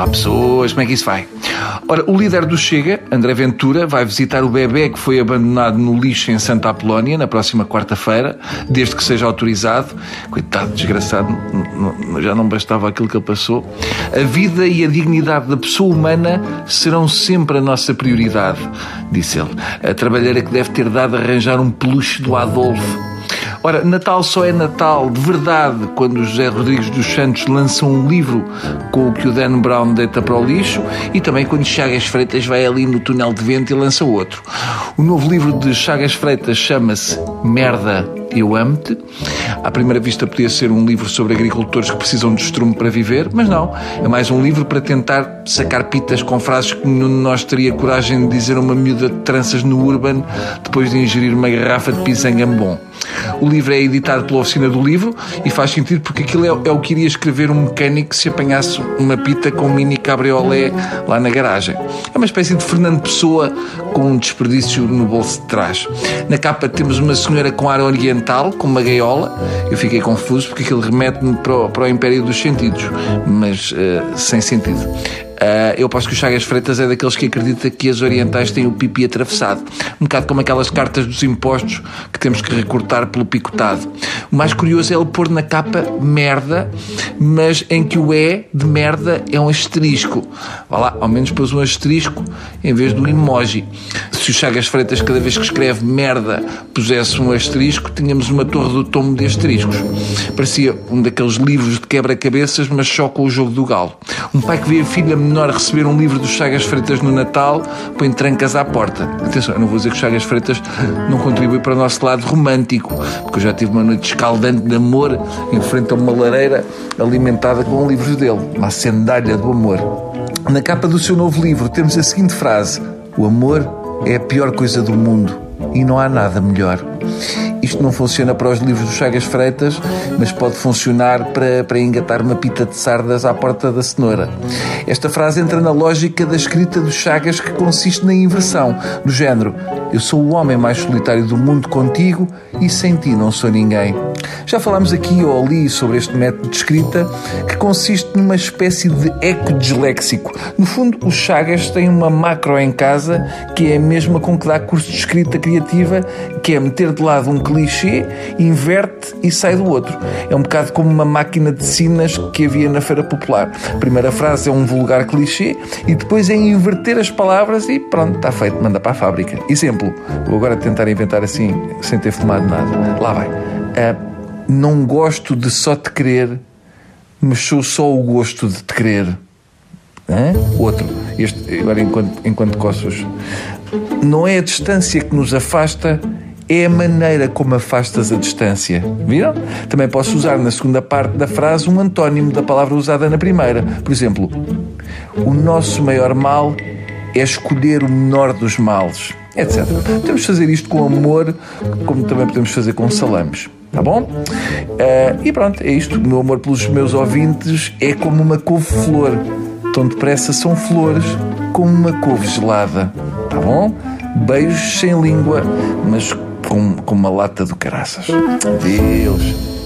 Olá pessoas, como é que isso vai? Ora, o líder do Chega, André Ventura, vai visitar o bebê que foi abandonado no lixo em Santa Apolónia na próxima quarta-feira, desde que seja autorizado. Coitado, desgraçado, já não bastava aquilo que ele passou. A vida e a dignidade da pessoa humana serão sempre a nossa prioridade, disse ele. A trabalheira que deve ter dado a arranjar um peluche do Adolfo Ora, Natal só é Natal de verdade quando José Rodrigues dos Santos lança um livro com o que o Dan Brown deita para o lixo e também quando Chagas Freitas vai ali no túnel de vento e lança outro. O novo livro de Chagas Freitas chama-se Merda eu Amo-te. À primeira vista podia ser um livro sobre agricultores que precisam de estrume para viver, mas não. É mais um livro para tentar sacar pitas com frases que nenhum de nós teria coragem de dizer a uma miúda de tranças no Urban depois de ingerir uma garrafa de pisangambon. O livro é editado pela Oficina do Livro e faz sentido porque aquilo é, é, o que iria escrever um mecânico se apanhasse uma pita com um mini cabriolé lá na garagem. É uma espécie de Fernando Pessoa com um desperdício no bolso de trás. Na capa temos uma senhora com ar oriental, com uma gaiola. Eu fiquei confuso porque aquilo remete-me para, para o Império dos Sentidos, mas uh, sem sentido. Uh, eu posso que o Chagas Freitas é daqueles que acredita que as orientais têm o pipi atravessado. Um bocado como aquelas cartas dos impostos que temos que recortar pelo picotado. O mais curioso é ele pôr na capa merda, mas em que o E de merda é um asterisco. Vá lá, ao menos pôs um asterisco em vez do emoji. Se o Chagas Freitas, cada vez que escreve merda, pusesse um asterisco, tínhamos uma torre do tomo de asteriscos. Parecia um daqueles livros de quebra-cabeças, mas só com o jogo do galo. Um pai que vê a filha menor receber um livro dos Chagas Freitas no Natal, põe trancas à porta. Atenção, eu não vou dizer que o Chagas Freitas não contribui para o nosso lado romântico, porque eu já tive uma noite escaldante de amor em frente a uma lareira alimentada com livros dele, uma sandália do amor. Na capa do seu novo livro temos a seguinte frase: O amor é a pior coisa do mundo e não há nada melhor. Isto não funciona para os livros do Chagas Freitas, mas pode funcionar para, para engatar uma pita de sardas à porta da cenoura. Esta frase entra na lógica da escrita dos Chagas que consiste na inversão, do género eu sou o homem mais solitário do mundo contigo e sem ti não sou ninguém. Já falámos aqui ou ali sobre este método de escrita que consiste numa espécie de eco disléxico. No fundo, os Chagas têm uma macro em casa que é a mesma com que dá curso de escrita criativa, que é meter de lado um clichê, inverte e sai do outro. É um bocado como uma máquina de sinas que havia na Feira Popular. A primeira frase é um vulgar clichê e depois é inverter as palavras e pronto, está feito, manda para a fábrica. Exemplo, vou agora tentar inventar assim, sem ter fumado nada. Lá vai. Uh, não gosto de só te querer, mas sou só o gosto de te querer. Hã? Outro, este, agora enquanto, enquanto coços. Não é a distância que nos afasta, é a maneira como afastas a distância. Viram? Também posso usar na segunda parte da frase um antónimo da palavra usada na primeira. Por exemplo, o nosso maior mal é escolher o menor dos males etc. Podemos fazer isto com amor, como também podemos fazer com salames. Tá bom? Uh, e pronto, é isto. O meu amor pelos meus ouvintes é como uma couve-flor. Tão depressa são flores como uma couve gelada. Tá bom? Beijos sem língua, mas com, com uma lata de caraças. Deus.